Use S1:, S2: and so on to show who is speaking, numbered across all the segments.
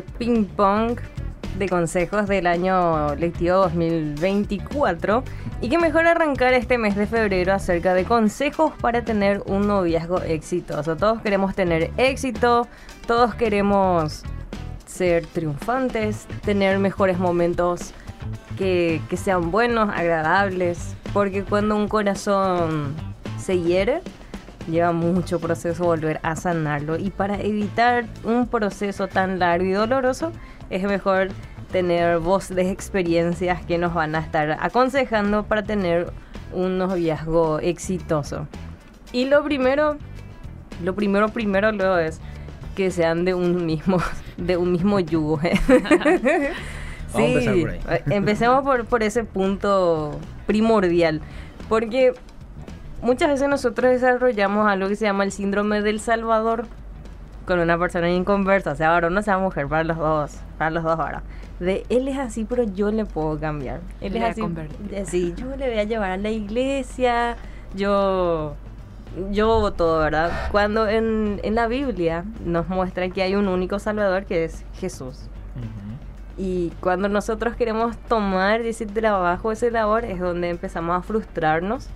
S1: ping pong de consejos del año lectivo 2024 y que mejor arrancar este mes de febrero acerca de consejos para tener un noviazgo exitoso. Todos queremos tener éxito, todos queremos ser triunfantes, tener mejores momentos que, que sean buenos, agradables, porque cuando un corazón se hiere, lleva mucho proceso volver a sanarlo y para evitar un proceso tan largo y doloroso es mejor tener voz de experiencias que nos van a estar aconsejando para tener un noviazgo exitoso. Y lo primero, lo primero primero luego es que sean de un mismo, de un mismo yugo.
S2: Vamos a empezar por ahí.
S1: eh, empecemos por, por ese punto primordial. Porque muchas veces nosotros desarrollamos algo que se llama el síndrome del Salvador con una persona inconversa, sea varón o sea mujer, para los dos, para los dos ahora. De él es así, pero yo le puedo cambiar. Él
S3: Le
S1: es así, así, yo le voy a llevar a la iglesia, yo yo todo, ¿verdad? Cuando en, en la Biblia nos muestra que hay un único Salvador que es Jesús. Y cuando nosotros queremos tomar ese trabajo, ese labor, es donde empezamos a frustrarnos.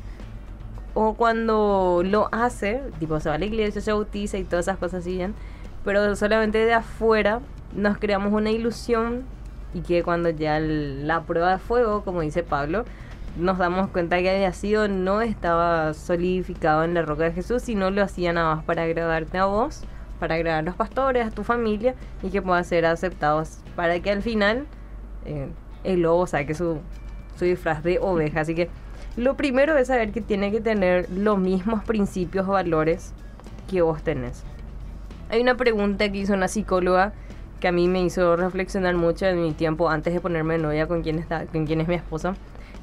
S1: O cuando lo hace, tipo se va a la iglesia, se bautiza y todas esas cosas siguen. Pero solamente de afuera nos creamos una ilusión y que cuando ya el- la prueba de fuego, como dice Pablo, nos damos cuenta que había sido, no estaba solidificado en la roca de Jesús, sino lo hacía nada más para agradarte a vos, para agradar a los pastores, a tu familia y que puedan ser aceptados para que al final eh, el lobo saque su, su disfraz de oveja. Así que lo primero es saber que tiene que tener los mismos principios o valores que vos tenés. Hay una pregunta que hizo una psicóloga que a mí me hizo reflexionar mucho en mi tiempo antes de ponerme de novia con quien, está, con quien es mi esposa.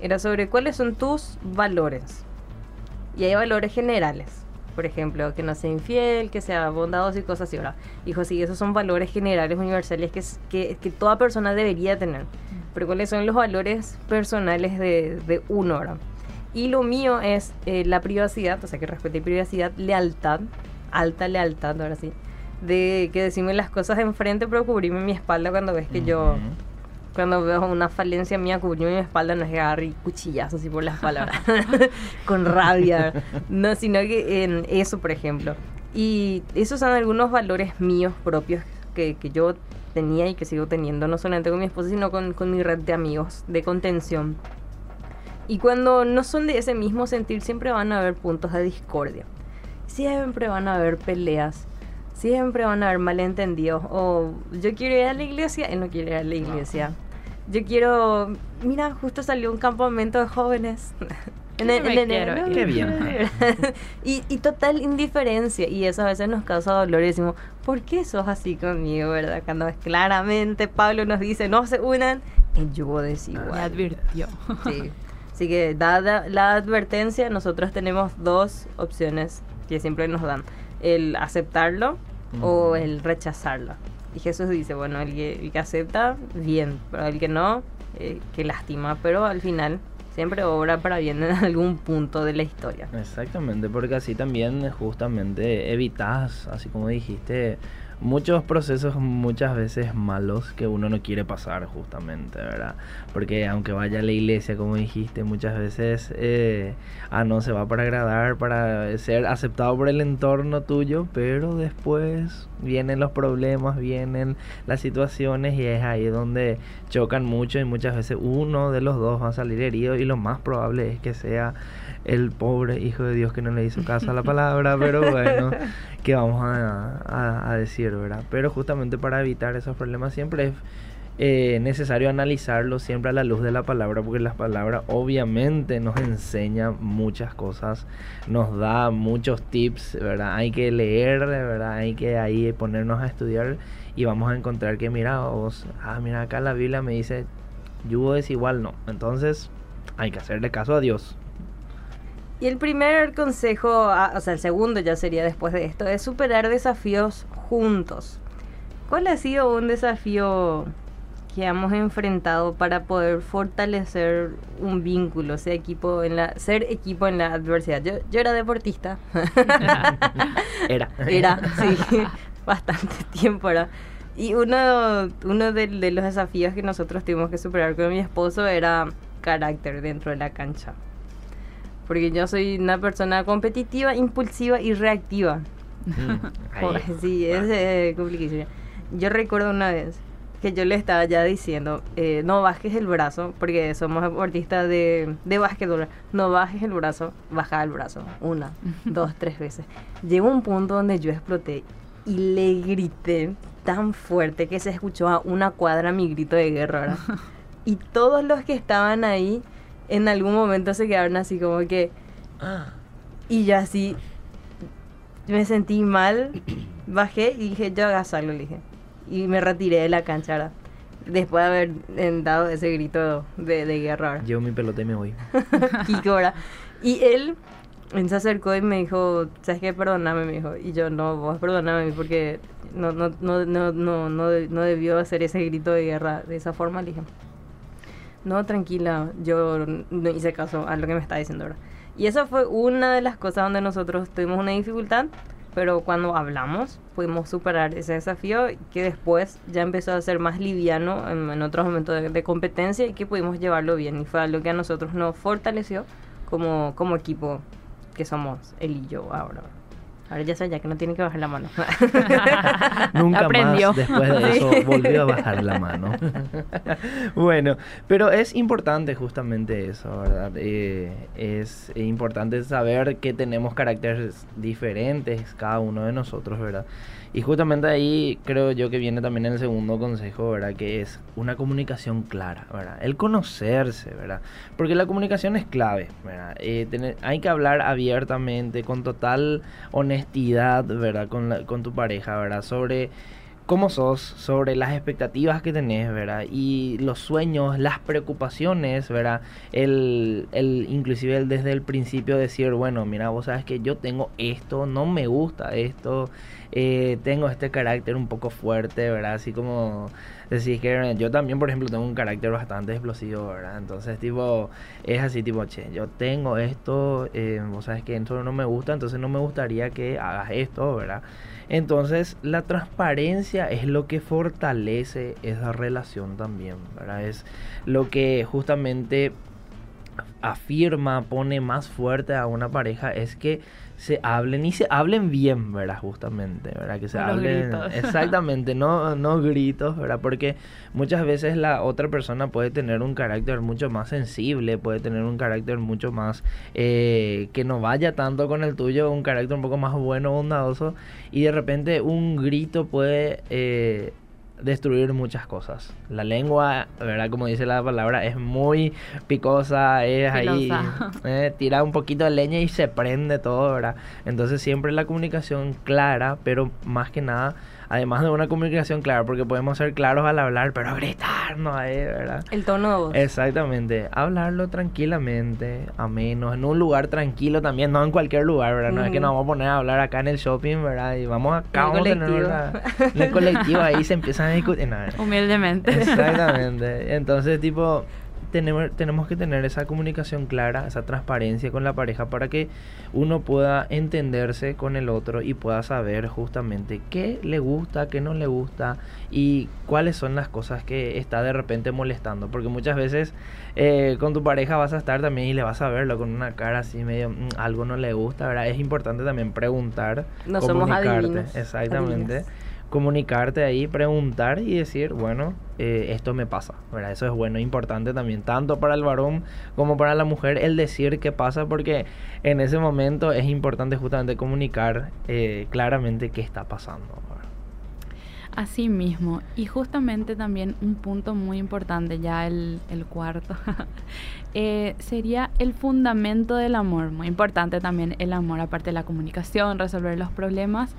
S1: Era sobre cuáles son tus valores. Y hay valores generales. Por ejemplo, que no sea infiel, que sea bondadoso y cosas así. ¿verdad? Dijo, sí, esos son valores generales, universales que, que, que toda persona debería tener. Pero cuáles son los valores personales de, de uno, ¿verdad? Y lo mío es eh, la privacidad, o sea, que respete privacidad, lealtad, alta lealtad, ahora sí. De que decirme las cosas enfrente, pero cubrirme mi espalda cuando ves que yo
S2: Ujú.
S1: cuando veo una falencia mía, cubrirme mi espalda no es que agarre y cuchillazo así por las palabras, con rabia, no, sino que en eso, por ejemplo. Y esos son algunos valores míos propios que, que yo tenía y que sigo teniendo, no solamente con mi esposa, sino con, con mi red de amigos, de contención. Y cuando no son de ese mismo sentir, siempre van a haber puntos de discordia. Siempre van a haber peleas. Siempre van a haber malentendidos. O yo quiero ir a la iglesia, él no quiere ir a la iglesia. Yo quiero. Mira, justo salió un campamento de jóvenes. En
S3: me quiero
S1: no,
S3: ir.
S2: Qué bien.
S1: y, y total indiferencia. Y eso a veces nos causa dolor. Y decimos, ¿por qué sos así conmigo, verdad? Cuando es claramente Pablo nos dice, no se unan en yugo
S3: Me
S1: desigual.
S3: advirtió.
S1: Sí. Así que dada la advertencia, nosotros tenemos dos opciones que siempre nos dan. El aceptarlo o
S2: Ujú.
S1: el rechazarlo. Y Jesús dice, bueno, el que, el que acepta, bien, pero el que no, eh, que lastima. Pero al final siempre obra para bien en algún punto de la historia.
S2: Exactamente, porque así también justamente evitas, así como dijiste, muchos procesos muchas veces malos que uno no quiere pasar justamente, ¿verdad? Porque aunque vaya a la iglesia, como dijiste, muchas veces, eh, ah, no, se va para agradar, para ser aceptado por el entorno tuyo, pero después vienen los problemas, vienen las situaciones y es ahí donde chocan mucho y muchas veces uno de los dos va a salir herido y lo más probable es que sea el pobre hijo de Dios que no le hizo caso a la palabra, pero bueno, que vamos a, a- a decir, Pero justamente para evitar esos problemas siempre es eh, necesario analizarlo siempre a la luz de la palabra, porque la palabra obviamente nos enseña muchas cosas, nos da muchos tips, ¿verdad? Hay que leer, ¿verdad? Hay que ahí ponernos a estudiar y vamos a encontrar que, mira, vos, ah, mira, acá la Biblia me dice, yugo es igual, no. Entonces, hay que hacerle caso a Dios.
S1: Y el primer consejo, ah, o sea, el segundo ya sería después de esto, es superar desafíos juntos. ¿Cuál ha sido un desafío que hemos enfrentado para poder fortalecer un vínculo, ser equipo en la, ser equipo en la adversidad? Yo, yo era deportista.
S2: Era.
S1: Era, sí, bastante tiempo era. Y uno, uno de, de los desafíos que nosotros tuvimos que superar con mi esposo era carácter dentro de la cancha. Porque yo soy una persona competitiva, impulsiva y reactiva.
S2: Mm,
S1: sí, es eh, complicadísimo. Yo recuerdo una vez que yo le estaba ya diciendo, eh, no bajes el brazo, porque somos deportistas de, de básquetbol, no bajes el brazo, baja el brazo, una, dos, tres veces. Llegó un punto donde yo exploté y le grité tan fuerte que se escuchó a una cuadra mi grito de guerra, ¿verdad? Y todos los que estaban ahí en algún momento se quedaron así como que... Y yo así me sentí mal, bajé y dije, yo agasallo, le dije. Y me retiré de la cancha, ¿verdad? Después de haber dado ese grito de, de guerra, ¿verdad?
S2: Llevo mi pelota y me voy.
S1: Kiko, ¿verdad? Y él, él se acercó y me dijo, ¿sabes qué? Perdóname, me dijo. Y yo, no, vos perdóname porque no, no, no, no, no, no, no debió hacer ese grito de guerra de esa forma, le dije. No, tranquila, yo no hice caso a lo que me está diciendo ahora. Y esa fue una de las cosas donde nosotros tuvimos una dificultad, pero cuando hablamos pudimos superar ese desafío que después ya empezó a ser más liviano en, otros momentos de, de competencia y que pudimos llevarlo bien. Y fue algo que a nosotros nos fortaleció como, como equipo que somos él y yo ahora. Ahora ya sé ya que no tiene que bajar la mano.
S2: Nunca
S3: Aprendió.
S2: más después de eso volvió a bajar la mano. bueno, pero es importante justamente eso, ¿verdad? Eh, es importante saber que tenemos caracteres diferentes cada uno de nosotros, ¿verdad? Y justamente ahí creo yo que viene también el segundo consejo, ¿verdad? Que es una comunicación clara, ¿verdad? El conocerse, ¿verdad? Porque la comunicación es clave, ¿verdad? Eh, hay que hablar abiertamente, con total honestidad, ¿verdad? Con, la- con tu pareja, ¿verdad? Sobre cómo sos, sobre las expectativas que tenés, ¿verdad? Y los sueños, las preocupaciones, ¿verdad? El, el, inclusive el desde el principio decir, bueno, mira, vos sabes que yo tengo esto, no me gusta esto, eh, tengo este carácter un poco fuerte, ¿verdad? Así como decís que yo también, por ejemplo, tengo un carácter bastante explosivo, ¿verdad? Entonces, tipo, es así, tipo, che, yo tengo esto, eh, vos sabes que esto no me gusta, entonces no me gustaría que hagas esto, ¿verdad? Entonces, la transparencia es lo que fortalece esa relación también, ¿verdad? Es lo que justamente afirma, pone más fuerte a una pareja, es que se hablen y se hablen bien, ¿verdad? Justamente, ¿verdad? Que se
S3: los
S2: hablen
S3: gritos.
S2: exactamente, no, no gritos, ¿verdad? Porque muchas veces la otra persona puede tener un carácter mucho más sensible, puede tener un carácter mucho más eh, que no vaya tanto con el tuyo, un carácter un poco más bueno, bondadoso, y de repente un grito puede eh, destruir muchas cosas. La lengua, ¿verdad? Como dice la palabra, es muy picosa, es ahí, eh, tira un poquito de leña y se prende todo, ¿verdad? Entonces siempre la comunicación clara, pero más que nada, además de una comunicación clara, porque podemos ser claros al hablar, pero gritar no hay, ¿verdad?
S1: El tono de voz.
S2: Exactamente, hablarlo tranquilamente, ameno, en un lugar tranquilo también, no en cualquier lugar, ¿verdad? No es que nos vamos a poner a hablar acá en el shopping, ¿verdad? Y vamos acá, vamos a tener
S1: colectivo.
S2: una- en el colectivo ahí se empiezan a discutir. no.
S3: Humildemente.
S2: Exactamente. Entonces, tipo, tenemos, tenemos que tener esa comunicación clara, esa transparencia con la pareja para que uno pueda entenderse con el otro y pueda saber justamente qué le gusta, qué no le gusta y cuáles son las cosas que está de repente molestando. Porque muchas veces eh, con tu pareja vas a estar también y le vas a verlo con una cara así medio, "Mm, algo no le gusta, ¿verdad? Es importante también preguntar,
S1: No somos
S2: comunicarte.
S1: adivinos,
S2: Exactamente. Comunicarte ahí, preguntar y decir, bueno, eh, esto me pasa, ¿verdad? Eso es bueno, importante también, tanto para el varón como para la mujer, el decir qué pasa, porque en ese momento es importante justamente comunicar eh, claramente qué está pasando.
S3: Así mismo. Y justamente también un punto muy importante, ya el, el cuarto, eh, sería el fundamento del amor. Muy importante también el amor, aparte de la comunicación, resolver los problemas.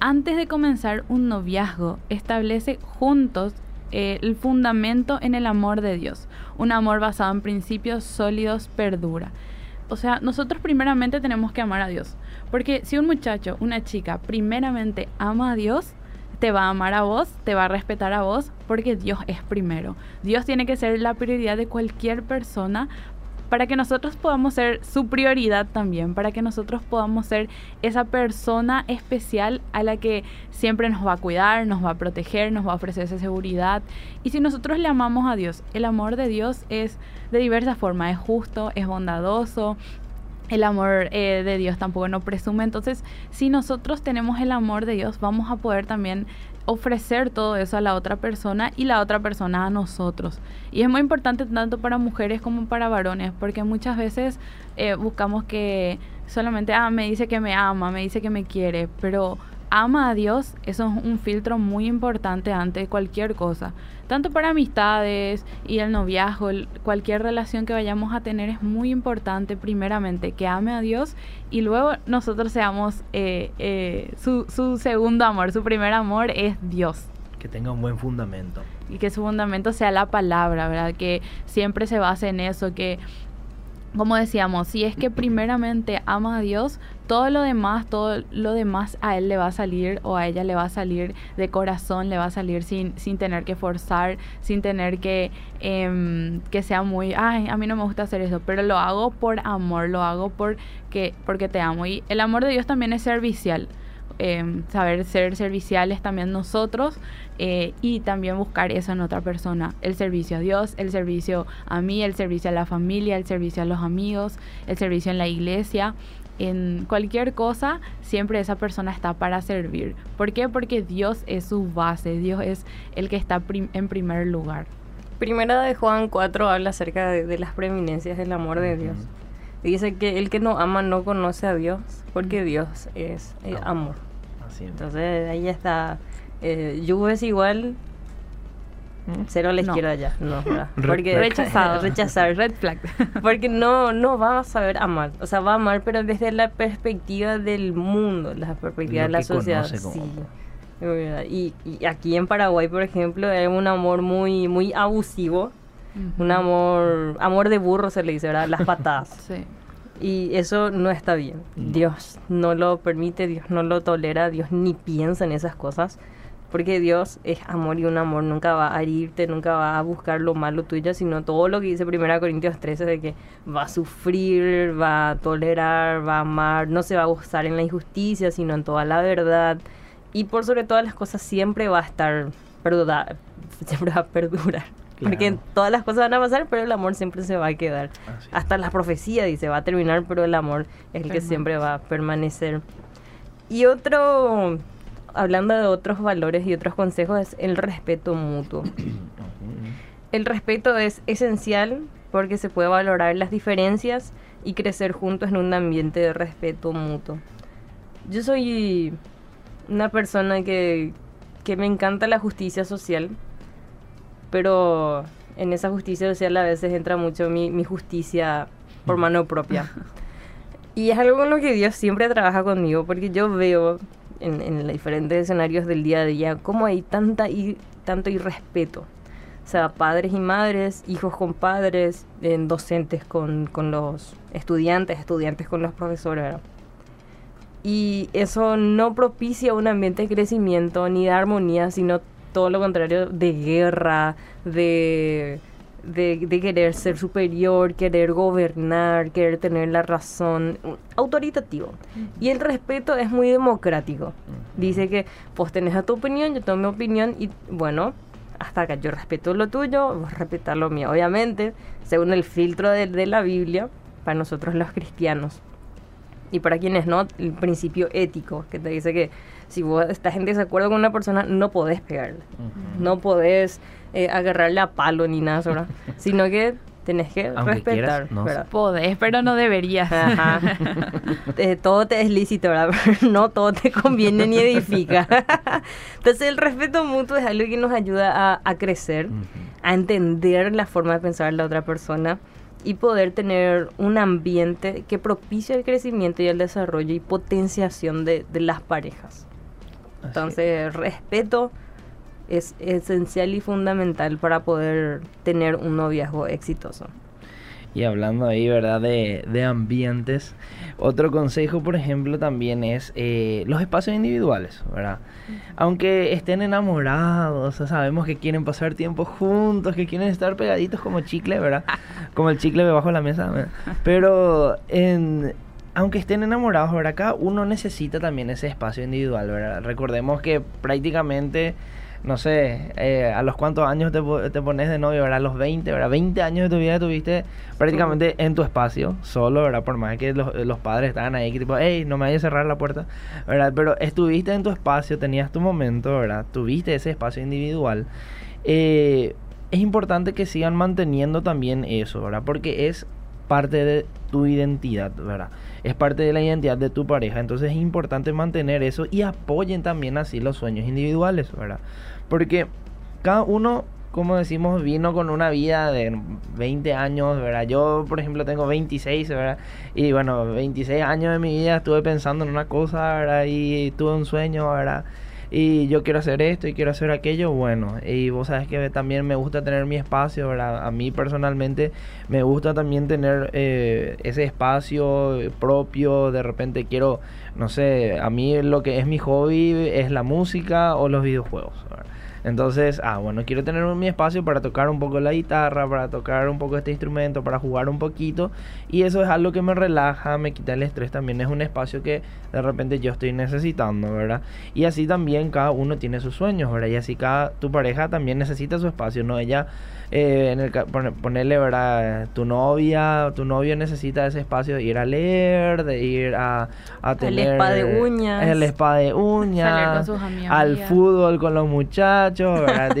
S3: Antes de comenzar un noviazgo, establece juntos eh, el fundamento en el amor de Dios. Un amor basado en principios sólidos perdura. O sea, nosotros primeramente tenemos que amar a Dios. Porque si un muchacho, una chica, primeramente ama a Dios, te va a amar a vos, te va a respetar a vos, porque Dios es primero. Dios tiene que ser la prioridad de cualquier persona para que nosotros podamos ser su prioridad también, para que nosotros podamos ser esa persona especial a la que siempre nos va a cuidar, nos va a proteger, nos va a ofrecer esa seguridad. Y si nosotros le amamos a Dios, el amor de Dios es de diversas formas, es justo, es bondadoso, el amor eh, de Dios tampoco no presume. Entonces, si nosotros tenemos el amor de Dios, vamos a poder también ofrecer todo eso a la otra persona y la otra persona a nosotros. Y es muy importante tanto para mujeres como para varones, porque muchas veces eh, buscamos que solamente, ah, me dice que me ama, me dice que me quiere, pero ama a Dios, eso es un filtro muy importante ante cualquier cosa. Tanto para amistades y el noviazgo, cualquier relación que vayamos a tener es muy importante primeramente que ame a Dios y luego nosotros seamos eh, eh, su, su segundo amor, su primer amor es Dios.
S2: Que tenga un buen fundamento.
S3: Y que su fundamento sea la palabra, ¿verdad? Que siempre se base en eso, que como decíamos, si es que primeramente ama a Dios, todo lo demás, todo lo demás a él le va a salir o a ella le va a salir de corazón, le va a salir sin, sin tener que forzar, sin tener que, em, que sea muy, ay, a mí no me gusta hacer eso, pero lo hago por amor, lo hago porque, porque te amo. Y el amor de Dios también es servicial. Em, saber ser serviciales también nosotros eh, y también buscar eso en otra persona. El servicio a Dios, el servicio a mí, el servicio a la familia, el servicio a los amigos, el servicio en la iglesia. En cualquier cosa, siempre esa persona está para servir. ¿Por qué? Porque Dios es su base, Dios es el que está en primer lugar.
S1: Primera de Juan 4 habla acerca de, las preeminencias del amor de Dios. dice que el que no ama no conoce a Dios, porque Dios es eh, amor. Entonces ahí está. Eh, es igual. Cero a la izquierda ya. No,
S3: porque rechazado.
S1: rechazar.
S3: Red flag.
S1: porque no, no va a saber amar. O sea, va a amar, pero desde la perspectiva del mundo, la perspectiva de la sociedad. Sí. Y, y, aquí en Paraguay, por ejemplo, es un amor muy, muy abusivo. Un amor, amor de burro se le dice, ¿verdad? Las patadas. sí. Y eso no está bien. Dios no lo permite, Dios no lo tolera, Dios ni piensa en esas cosas. Porque Dios es amor y un amor nunca va a herirte, nunca va a buscar lo malo tuyo, sino todo lo que dice 1 Corintios 13 de que va a sufrir, va a tolerar, va a amar, no se va a gozar en la injusticia, sino en toda la verdad. Y por sobre todas las cosas siempre va a estar, perdura, siempre va a perdurar. Porque todas las cosas van a pasar, pero el amor siempre se va a quedar. Hasta la profecía dice, va a terminar, pero el amor es el que siempre va a permanecer. Y otro, hablando de otros valores y otros consejos, es el respeto mutuo. el respeto es esencial porque se puede valorar las diferencias y crecer juntos en un ambiente de respeto mutuo. Yo soy una persona que, que me encanta la justicia social pero en esa justicia social a veces entra mucho mi, justicia por mm. mano propia. y es algo con lo que Dios siempre trabaja conmigo, porque yo veo en, en diferentes escenarios del día a día cómo hay tanta y, tanto irrespeto. O sea, padres y madres, hijos con padres, docentes con, con, los estudiantes, estudiantes con los profesores. Y eso no propicia un ambiente de crecimiento ni de armonía, sino todo lo contrario de guerra, de, de, querer ser superior, querer gobernar, querer tener la razón, autoritativo. Y el respeto es muy democrático. Dice que pues tenés a tu opinión, yo tengo mi opinión y bueno, hasta acá yo respeto lo tuyo, vos respetar lo mío. Obviamente, según el filtro de, de la Biblia, para nosotros los cristianos. Y para quienes no, el principio ético, que te dice que si vos estás en desacuerdo con una persona, no podés pegarle. No podés eh, agarrarle a palo ni nada, ¿verdad? sino que tenés que respetar.
S3: no Podés, pero no deberías.
S1: todo te es lícito, ¿verdad? no todo te conviene ni edifica. Entonces el respeto mutuo es algo que nos ayuda a, crecer, a entender la forma de pensar de la otra persona y poder tener un ambiente que propicie el crecimiento y el desarrollo y potenciación de, de las parejas. Entonces, respeto es esencial y fundamental para poder tener un noviazgo exitoso.
S2: Y hablando ahí, ¿verdad? De, de ambientes. Otro consejo, por ejemplo, también es eh, los espacios individuales, ¿verdad? Aunque estén enamorados, sabemos que quieren pasar tiempo juntos, que quieren estar pegaditos como chicle, ¿verdad? Como el chicle debajo de la mesa. Pero en, aunque estén enamorados, ¿verdad? Cada uno necesita también ese espacio individual, ¿verdad? Recordemos que prácticamente no sé, eh, a los cuántos años te, te, pones de novio, ¿verdad? A los 20, ¿verdad? 20 años de tu vida tuviste prácticamente en tu espacio, solo, ¿verdad? Por más que los, los padres estaban ahí, que tipo, hey, no me vayas a cerrar la puerta, ¿verdad? Pero estuviste en tu espacio, tenías tu momento, ¿verdad? Tuviste ese espacio individual. Eh, es importante que sigan manteniendo también eso, ¿verdad? Porque es parte de tu identidad, ¿verdad? Es parte de la identidad de tu pareja. Entonces es importante mantener eso y apoyen también así los sueños individuales, ¿verdad? Porque cada uno, como decimos, vino con una vida de 20 años, ¿verdad? Yo, por ejemplo, tengo 26, ¿verdad? Y bueno, 26 años de mi vida estuve pensando en una cosa, ¿verdad? Y tuve un sueño, ¿verdad? Y yo quiero hacer esto y quiero hacer aquello, bueno, y vos sabes que también me gusta tener mi espacio, ¿verdad? A mí personalmente me gusta también tener eh, ese espacio propio, de repente quiero, no sé, a mí lo que es mi hobby es la música o los videojuegos, ¿verdad? Entonces, ah, bueno, quiero tener mi espacio para tocar un poco la guitarra, para tocar un poco este instrumento, para jugar un poquito. Y eso es algo que me relaja, me quita el estrés también. Es un espacio que de repente yo estoy necesitando, ¿verdad? Y así también cada uno tiene sus sueños, ¿verdad? Y así cada, tu pareja también necesita su espacio, ¿no? Ella eh, en el, ponerle, ¿verdad? Tu novia, tu novio necesita ese espacio de ir a leer, de ir a, a tener...
S1: El spa de uñas.
S2: El spa de uñas. al fútbol con los muchachos, ¿verdad?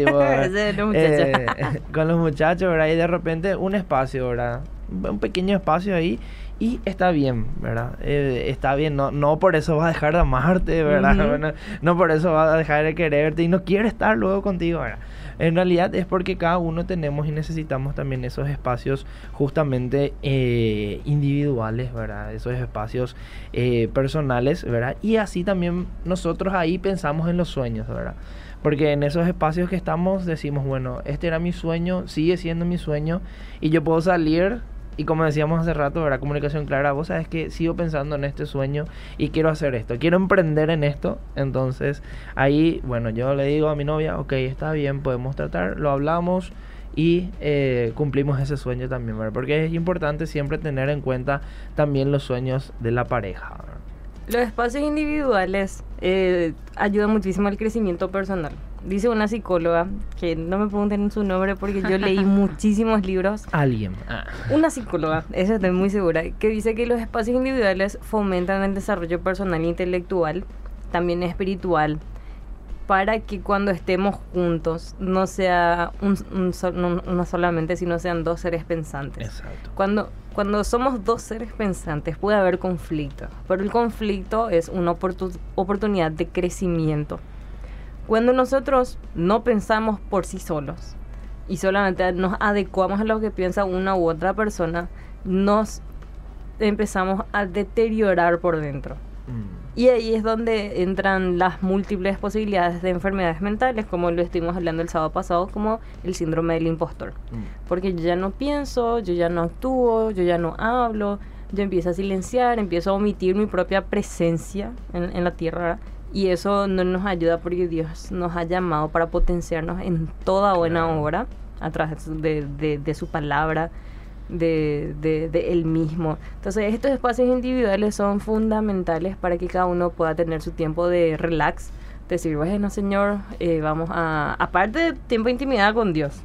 S2: Eh, con los muchachos, ¿verdad? Y de repente un espacio, ¿verdad? Un pequeño espacio ahí y está bien, ¿verdad? Eh, está bien, no, no por eso va a dejar de amarte, ¿verdad? no, por eso va a dejar de quererte y no quiere estar luego contigo, ¿verdad? En realidad es porque cada uno tenemos y necesitamos también esos espacios justamente eh, individuales, ¿verdad? Esos espacios eh, personales, ¿verdad? Y así también nosotros ahí pensamos en los sueños, ¿verdad? Porque en esos espacios que estamos decimos, bueno, este era mi sueño, sigue siendo mi sueño y yo puedo salir y como decíamos hace rato, ¿verdad? Comunicación clara, vos sabes que sigo pensando en este sueño y quiero hacer esto, quiero emprender en esto. Entonces ahí, bueno, yo le digo a mi novia, ok, está bien, podemos tratar, lo hablamos y eh, cumplimos ese sueño también, ¿verdad? Porque es importante siempre tener en cuenta también los sueños de la pareja.
S1: Los espacios individuales eh, ayudan muchísimo al crecimiento personal dice una psicóloga, que no me pregunten su nombre porque yo leí muchísimos libros.
S2: Alguien.
S1: Ah. Una psicóloga, esa estoy muy segura, que dice que los espacios individuales fomentan el desarrollo personal e intelectual, también espiritual, para que cuando estemos juntos no sea un, no, solamente, sino sean dos seres pensantes.
S2: Exacto.
S1: Cuando, cuando somos dos seres pensantes puede haber conflicto, pero el conflicto es una oportunidad de crecimiento cuando nosotros no pensamos por sí solos y solamente nos adecuamos a lo que piensa una u otra persona, nos empezamos a deteriorar por dentro. Mm. Y ahí es donde entran las múltiples posibilidades de enfermedades mentales, como lo estuvimos hablando el sábado pasado, como el síndrome del impostor. Mm. Porque yo ya no pienso, yo ya no actúo, yo ya no hablo, yo empiezo a silenciar, empiezo a omitir mi propia presencia en, en la tierra y eso no nos ayuda porque Dios nos ha llamado para potenciarnos en toda buena obra a través de, de, su palabra, de, de, Él mismo. Entonces estos espacios individuales son fundamentales para que cada uno pueda tener su tiempo de relax, decir, bueno Señor, eh, vamos a, aparte de tiempo de intimidad con Dios,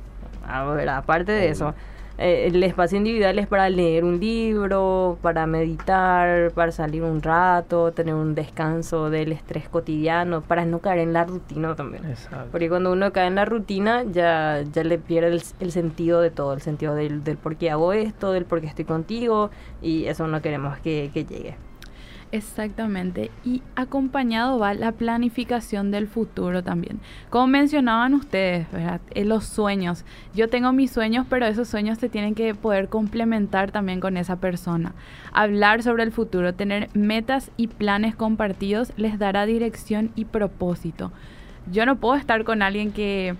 S1: a ver, aparte de eso eh, el espacio individual es para leer un libro, para meditar, para salir un rato, tener un descanso del estrés cotidiano, para no caer en la rutina también. Porque cuando uno cae en la rutina ya, ya le pierde el, sentido de todo, el sentido del, del por qué hago esto, del por qué estoy contigo y eso no queremos que, que llegue.
S3: Exactamente. Y acompañado va la planificación del futuro también. Como mencionaban ustedes, ¿verdad? Eh, los sueños. Yo tengo mis sueños, pero esos sueños se tienen que poder complementar también con esa persona. Hablar sobre el futuro, tener metas y planes compartidos les dará dirección y propósito. Yo no puedo estar con alguien que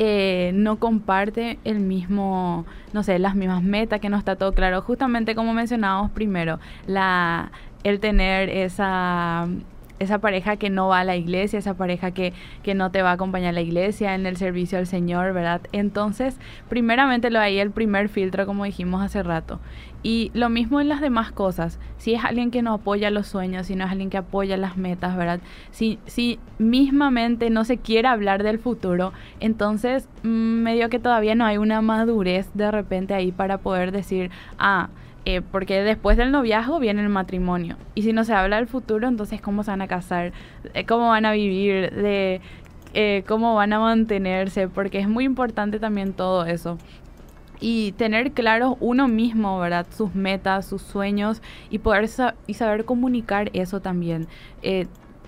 S3: eh, no comparte el mismo, no sé, las mismas metas, que no está todo claro. Justamente como mencionábamos primero, la, el tener esa esa pareja que no va a la iglesia, esa pareja que, que no te va a acompañar a la iglesia en el servicio al Señor, ¿verdad? Entonces, primeramente lo ahí el primer filtro, como dijimos hace rato. Y lo mismo en las demás cosas. Si es alguien que no apoya los sueños, si no es alguien que apoya las metas, ¿verdad? Si, si mismamente no se quiere hablar del futuro, entonces mm, medio que todavía no hay una madurez de repente ahí para poder decir, ah, eh, porque después del noviazgo viene el matrimonio. Y si no se habla del futuro, entonces cómo se van a casar, eh, cómo van a vivir, eh, cómo van a mantenerse, porque es muy importante también todo eso. Y tener claro uno mismo, ¿verdad? Sus metas, sus sueños y poder y saber comunicar eso también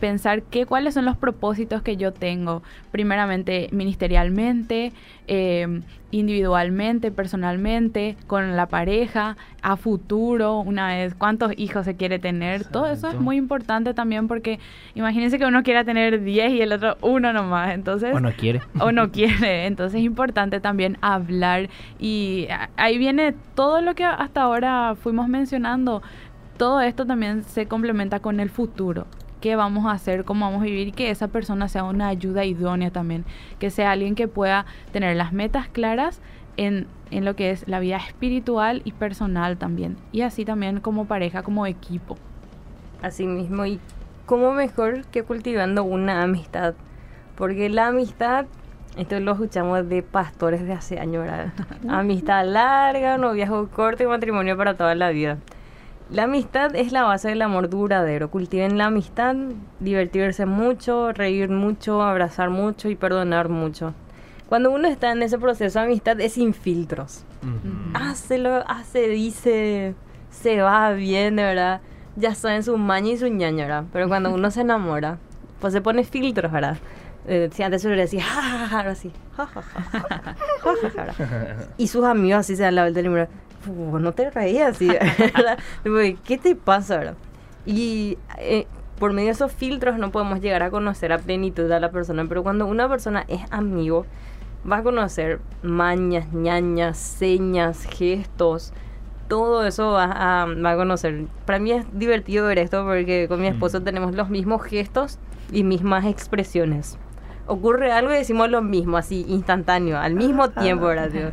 S3: pensar qué, cuáles son los propósitos que yo tengo, primeramente ministerialmente, eh, individualmente, personalmente, con la pareja, a futuro, una vez, cuántos hijos se quiere tener, todo eso es muy importante también porque imagínense que uno quiera tener 10 y el otro uno nomás, entonces...
S2: O no quiere.
S3: O no quiere, entonces es importante también hablar y ahí viene todo lo que hasta ahora fuimos mencionando, todo esto también se complementa con el futuro qué vamos a hacer, cómo vamos a vivir que esa persona sea una ayuda idónea también, que sea alguien que pueda tener las metas claras en, en lo que es la vida espiritual y personal también, y así también como pareja, como equipo.
S1: Así mismo, y cómo mejor que cultivando una amistad, porque la amistad esto lo escuchamos de pastores de hace años, ¿verdad? Amistad larga, noviazgo corto y matrimonio para toda la vida. La amistad es la base del amor duradero. Cultiven la amistad, divertirse mucho, reír mucho, abrazar mucho y perdonar mucho. Cuando uno está en ese proceso de amistad es sin filtros. Hace lo hace, dice, se va bien, de verdad. Ya saben su maña y su ñaña, ¿verdad? Pero cuando uno se enamora, pues se pone filtros, ¿verdad? Eh, si antes uno le decía, ja, así, Y sus amigos así se dan la vuelta del no te reías ¿Qué te pasa, verdad? Y eh, por medio de esos filtros no podemos llegar a conocer a plenitud a la persona, pero cuando una persona es amigo, va a conocer mañas, ñañas, señas, gestos, todo eso va a, va a conocer. Para mí es divertido ver esto porque con mi esposo tenemos los mismos gestos y mismas expresiones. Ocurre algo y decimos lo mismo, así, instantáneo, al mismo tiempo, ¿verdad?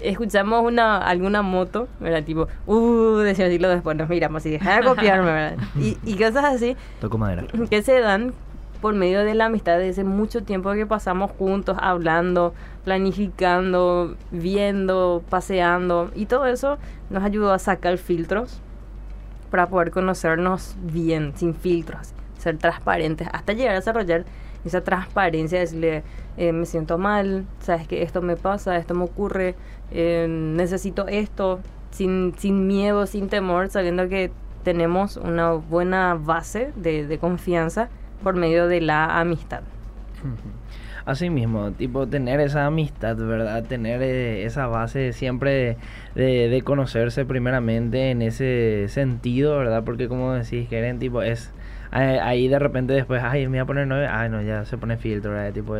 S1: Escuchamos una alguna moto, ¿verdad? Tipo, uh, decimos decirlo después, nos miramos y deja de copiarme, ¿verdad? Y, y cosas así.
S2: Toco madera.
S1: Que se dan por medio de la amistad de ese mucho tiempo que pasamos juntos, hablando, planificando, viendo, paseando. Y todo eso nos ayudó a sacar filtros para poder conocernos bien, sin filtros, ser transparentes, hasta llegar a desarrollar esa transparencia, decirle, eh, me siento mal, sabes que esto me pasa, esto me ocurre, eh, necesito esto, sin, sin miedo, sin temor, sabiendo que tenemos una buena base de, confianza por medio de la amistad.
S2: Así mismo, tipo tener esa amistad, ¿verdad? Tener eh, esa base siempre de, conocerse primeramente en ese sentido, ¿verdad? Porque como decís, Keren, tipo es ahí de repente después, ay, me voy a poner nueve, ay, no, ya se pone filtro, ¿verdad? Tipo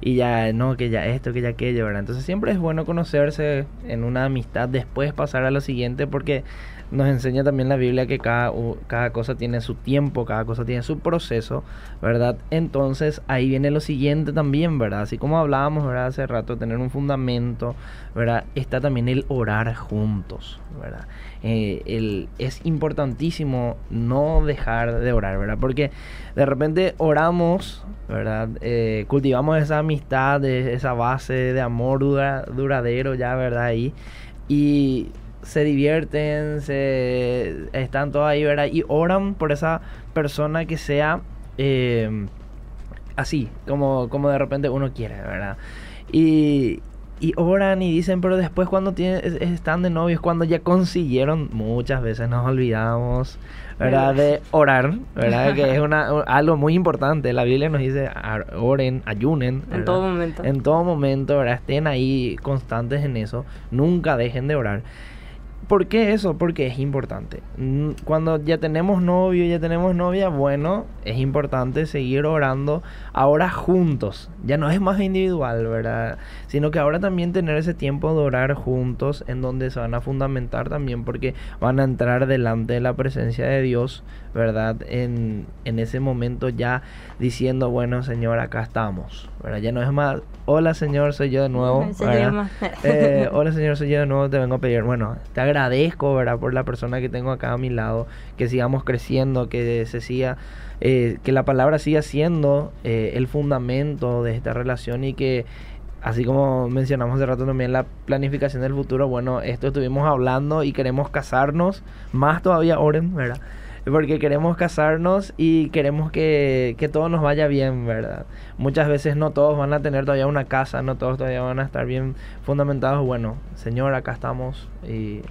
S2: y ya, no, que ya esto, que ya aquello, ¿verdad? Entonces siempre es bueno conocerse en una amistad, después pasar a lo siguiente, porque nos enseña también la Biblia que cada, cada cosa tiene su tiempo, cada cosa tiene su proceso, ¿verdad? Entonces ahí viene lo siguiente también, ¿verdad? Así como hablábamos, ¿verdad? Hace rato, tener un fundamento, ¿verdad? Está también el orar juntos, ¿verdad? Eh, el, es importantísimo no dejar de orar, ¿verdad? Porque de repente oramos, ¿verdad? Eh, cultivamos esa amistad, esa base de amor duradero ya, ¿verdad? Ahí. Y se divierten, se están todos ahí, ¿verdad? Y oran por esa persona que sea eh, así, como, como de repente uno quiere, ¿verdad? Y, y oran y dicen, pero después cuando tienen, están de novios, cuando ya consiguieron, muchas veces nos olvidamos, ¿verdad? De orar, ¿verdad? que es una, algo muy importante. La Biblia nos dice, oren, ayunen.
S1: En todo momento.
S2: En todo momento, ¿verdad? Estén ahí constantes en eso. Nunca dejen de orar ¿Por qué eso? Porque es importante. Mm, Cuando ya tenemos novio, ya tenemos novia, bueno, es importante seguir orando ahora juntos. Ya no es más individual, ¿verdad? Sino que ahora también tener ese tiempo de orar juntos en donde se van a fundamentar también porque van a entrar delante de la presencia de Dios, ¿verdad? En, en ese momento ya diciendo, bueno, Señor, acá estamos, ¿verdad? Ya no es más, hola Señor, soy yo de nuevo. Eh, hola Señor, soy yo de nuevo, te vengo a pedir. Bueno, te agradezco, ¿verdad? Por la persona que tengo acá a mi lado, que sigamos creciendo, que se siga, eh, que la palabra siga siendo eh, el fundamento de esta relación y que, así como mencionamos hace rato también la planificación del futuro, bueno, esto estuvimos hablando y queremos casarnos, más todavía oren, ¿verdad? Porque queremos casarnos y queremos que, que todo nos vaya bien, ¿verdad? Muchas veces no todos van a tener todavía una casa, no todos todavía van a estar bien fundamentados. Bueno, Señor, acá estamos y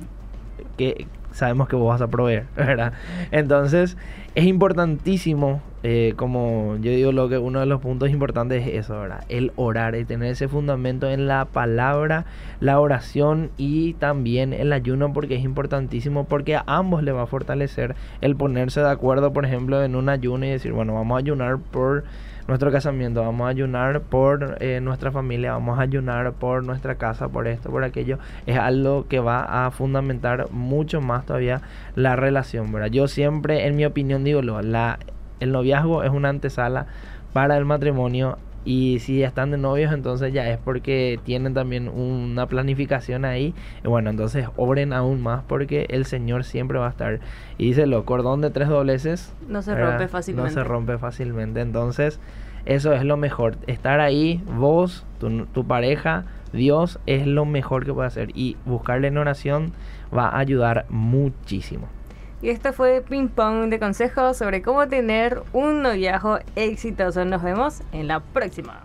S2: que sabemos que vos vas a proveer, ¿verdad? Entonces, es importantísimo, eh, como yo digo, lo que uno de los puntos importantes es eso, ¿verdad? El orar, el tener ese fundamento en la palabra, la oración y también el ayuno, porque es importantísimo, porque a ambos le va a fortalecer el ponerse de acuerdo, por ejemplo, en un ayuno y decir, bueno, vamos a ayunar por nuestro casamiento, vamos a ayunar por eh, nuestra familia, vamos a ayunar por nuestra casa, por esto, por aquello, es algo que va a fundamentar mucho más todavía la relación, ¿verdad? Yo siempre, en mi opinión, digo, lo, la, el noviazgo es una antesala para el matrimonio y si están de novios, entonces ya es porque tienen también una planificación ahí. Y bueno, entonces oren aún más porque el Señor siempre va a estar. Y dice lo, cordón de tres dobleces.
S1: No se
S2: ¿verdad?
S1: rompe fácilmente.
S2: No se rompe fácilmente. Entonces, eso es lo mejor. Estar ahí, vos, tu, tu pareja, Dios es lo mejor que puede hacer. Y buscarle en oración va a ayudar muchísimo.
S1: Y esto fue Ping Pong de consejos sobre cómo tener un noviazgo exitoso. Nos vemos en la próxima.